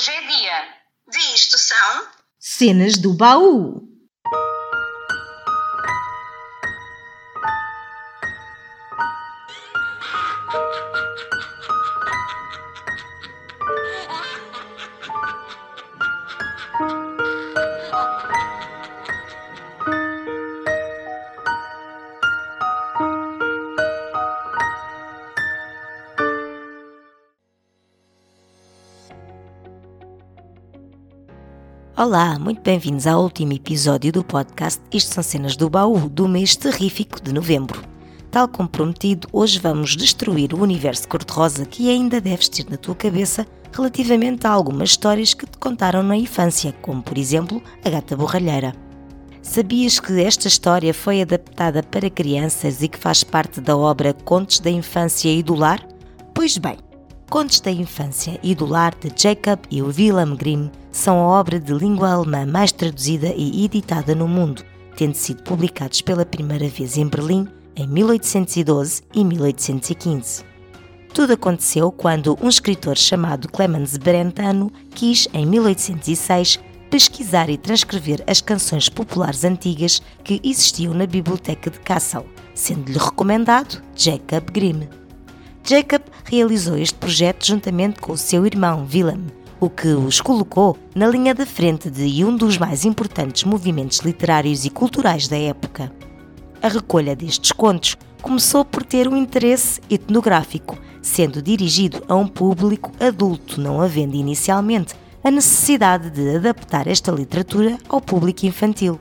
Hoje é dia de isto são Cenas do baú. Olá, muito bem-vindos ao último episódio do podcast Isto são cenas do baú do mês terrífico de novembro. Tal como prometido, hoje vamos destruir o universo cor-de-rosa que ainda deves ter na tua cabeça relativamente a algumas histórias que te contaram na infância, como por exemplo a gata borralheira. Sabias que esta história foi adaptada para crianças e que faz parte da obra Contos da Infância e do Lar? Pois bem, Contos da Infância e do Lar de Jacob e Wilhelm Grimm são a obra de língua alemã mais traduzida e editada no mundo, tendo sido publicados pela primeira vez em Berlim em 1812 e 1815. Tudo aconteceu quando um escritor chamado Clemens Brentano quis, em 1806, pesquisar e transcrever as canções populares antigas que existiam na biblioteca de Kassel, sendo-lhe recomendado Jacob Grimm. Jacob realizou este projeto juntamente com o seu irmão Willem, o que os colocou na linha da frente de um dos mais importantes movimentos literários e culturais da época. A recolha destes contos começou por ter um interesse etnográfico, sendo dirigido a um público adulto, não havendo inicialmente a necessidade de adaptar esta literatura ao público infantil.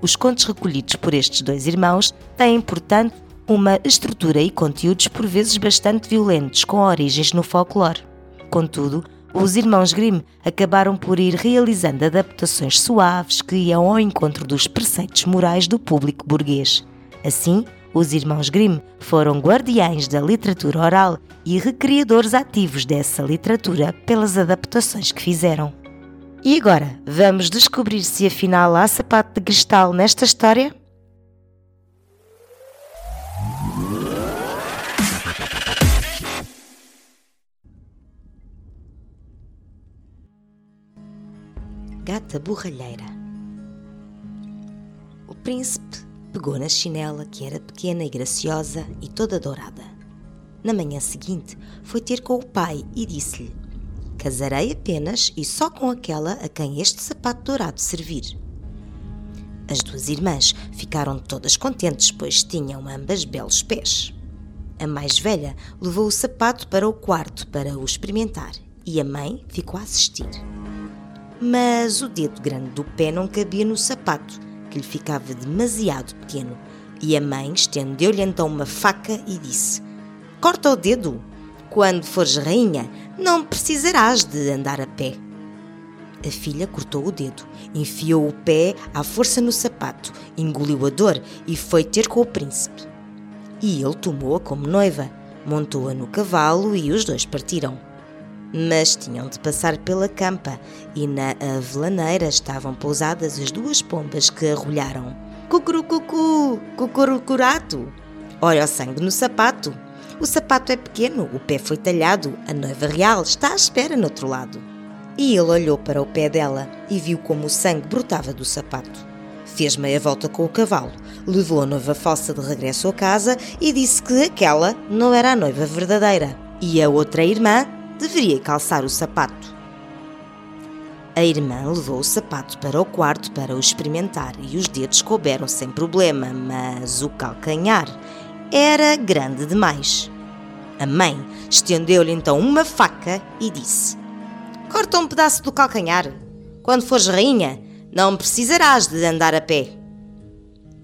Os contos recolhidos por estes dois irmãos têm, portanto, uma estrutura e conteúdos por vezes bastante violentos, com origens no folclore. Contudo, os irmãos Grimm acabaram por ir realizando adaptações suaves que iam ao encontro dos preceitos morais do público burguês. Assim, os irmãos Grimm foram guardiães da literatura oral e recriadores ativos dessa literatura pelas adaptações que fizeram. E agora, vamos descobrir se afinal há sapato de cristal nesta história? Gata borralheira. O príncipe pegou na chinela, que era pequena e graciosa e toda dourada. Na manhã seguinte, foi ter com o pai e disse-lhe: Casarei apenas e só com aquela a quem este sapato dourado servir. As duas irmãs ficaram todas contentes, pois tinham ambas belos pés. A mais velha levou o sapato para o quarto para o experimentar e a mãe ficou a assistir. Mas o dedo grande do pé não cabia no sapato, que lhe ficava demasiado pequeno, e a mãe estendeu-lhe então uma faca e disse: Corta o dedo. Quando fores rainha, não precisarás de andar a pé. A filha cortou o dedo, enfiou o pé à força no sapato, engoliu a dor e foi ter com o príncipe. E ele tomou-a como noiva, montou-a no cavalo e os dois partiram. Mas tinham de passar pela campa e na avelaneira estavam pousadas as duas pombas que arrulharam. Cucurucucu, cucurucurato. Olha o sangue no sapato. O sapato é pequeno, o pé foi talhado, a noiva real está à espera no outro lado. E ele olhou para o pé dela e viu como o sangue brotava do sapato. Fez meia volta com o cavalo, levou a noiva falsa de regresso à casa e disse que aquela não era a noiva verdadeira e a outra irmã deveria calçar o sapato. A irmã levou o sapato para o quarto para o experimentar e os dedos couberam sem problema, mas o calcanhar era grande demais. A mãe estendeu-lhe então uma faca e disse: Corta um pedaço do calcanhar. Quando fores rainha, não precisarás de andar a pé.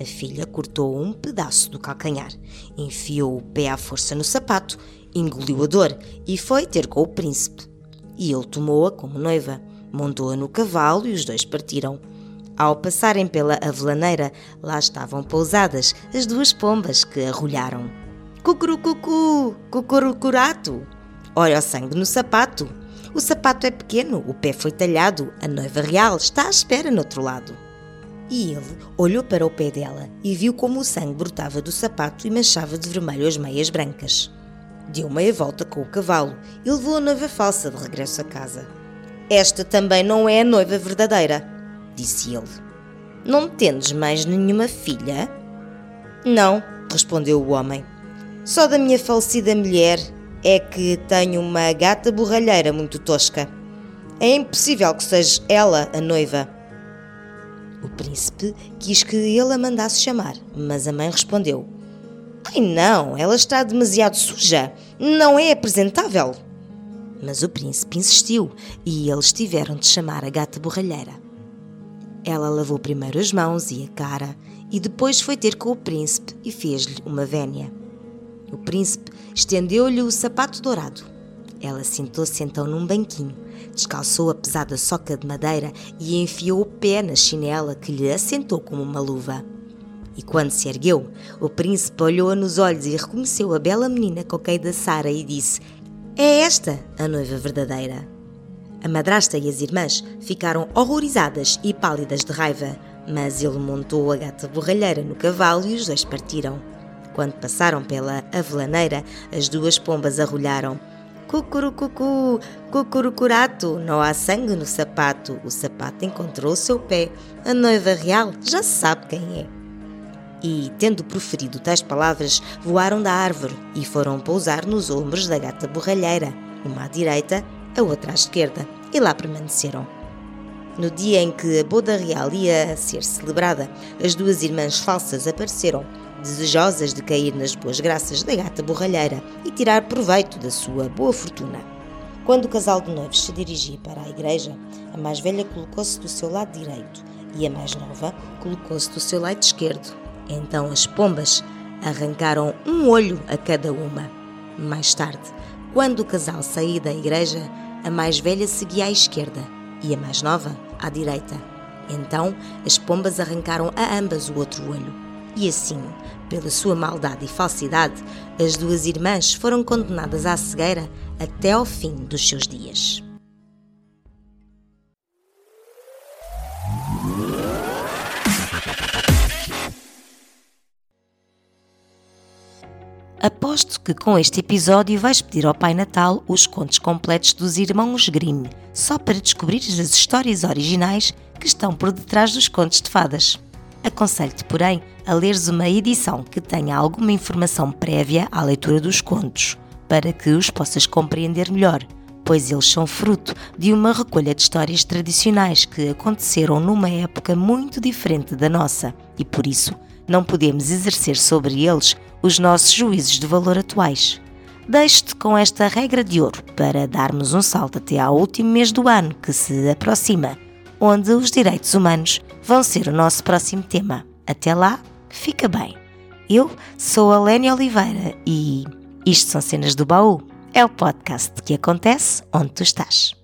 A filha cortou um pedaço do calcanhar, enfiou o pé à força no sapato, engoliu a dor e foi ter com o príncipe. E ele tomou-a como noiva, montou-a no cavalo e os dois partiram. Ao passarem pela avelaneira, lá estavam pousadas as duas pombas que arrulharam. Cucurucucu, cucurucurato. Olha o sangue no sapato. O sapato é pequeno, o pé foi talhado, a noiva real está à espera no outro lado. E ele olhou para o pé dela e viu como o sangue brotava do sapato e manchava de vermelho as meias brancas. Deu meia volta com o cavalo e levou a noiva falsa de regresso a casa. Esta também não é a noiva verdadeira, disse ele. Não tendes mais nenhuma filha? Não, respondeu o homem. Só da minha falecida mulher é que tenho uma gata borralheira muito tosca. É impossível que seja ela a noiva. O príncipe quis que ele a mandasse chamar, mas a mãe respondeu: Ai não, ela está demasiado suja, não é apresentável. Mas o príncipe insistiu e eles tiveram de chamar a gata borralheira. Ela lavou primeiro as mãos e a cara e depois foi ter com o príncipe e fez-lhe uma vénia. O príncipe estendeu-lhe o sapato dourado. Ela sentou-se então num banquinho, descalçou a pesada soca de madeira e enfiou o pé na chinela que lhe assentou como uma luva. E quando se ergueu, o príncipe olhou-a nos olhos e reconheceu a bela menina coqueia da Sara e disse: É esta a noiva verdadeira. A madrasta e as irmãs ficaram horrorizadas e pálidas de raiva, mas ele montou a gata borralheira no cavalo e os dois partiram. Quando passaram pela avelaneira, as duas pombas arrulharam. Cucurucucu, cucurucurato, não há sangue no sapato. O sapato encontrou o seu pé. A noiva real já sabe quem é. E, tendo proferido tais palavras, voaram da árvore e foram pousar nos ombros da gata borralheira, uma à direita, a outra à esquerda, e lá permaneceram. No dia em que a boda real ia ser celebrada, as duas irmãs falsas apareceram desejosas de cair nas boas graças da gata borralheira e tirar proveito da sua boa fortuna. Quando o casal de noivos se dirigia para a igreja, a mais velha colocou-se do seu lado direito e a mais nova colocou-se do seu lado esquerdo. Então as pombas arrancaram um olho a cada uma. Mais tarde, quando o casal saía da igreja, a mais velha seguia à esquerda e a mais nova à direita. Então as pombas arrancaram a ambas o outro olho. E assim, pela sua maldade e falsidade, as duas irmãs foram condenadas à cegueira até ao fim dos seus dias. Aposto que com este episódio vais pedir ao Pai Natal os contos completos dos irmãos Grimm, só para descobrires as histórias originais que estão por detrás dos contos de fadas. Aconselho-te, porém, a leres uma edição que tenha alguma informação prévia à leitura dos contos, para que os possas compreender melhor, pois eles são fruto de uma recolha de histórias tradicionais que aconteceram numa época muito diferente da nossa e, por isso, não podemos exercer sobre eles os nossos juízos de valor atuais. Deixo-te com esta regra de ouro para darmos um salto até ao último mês do ano que se aproxima, onde os direitos humanos vão ser o nosso próximo tema. Até lá, fica bem. Eu sou a Lénia Oliveira e isto são Cenas do Baú. É o podcast que acontece onde tu estás.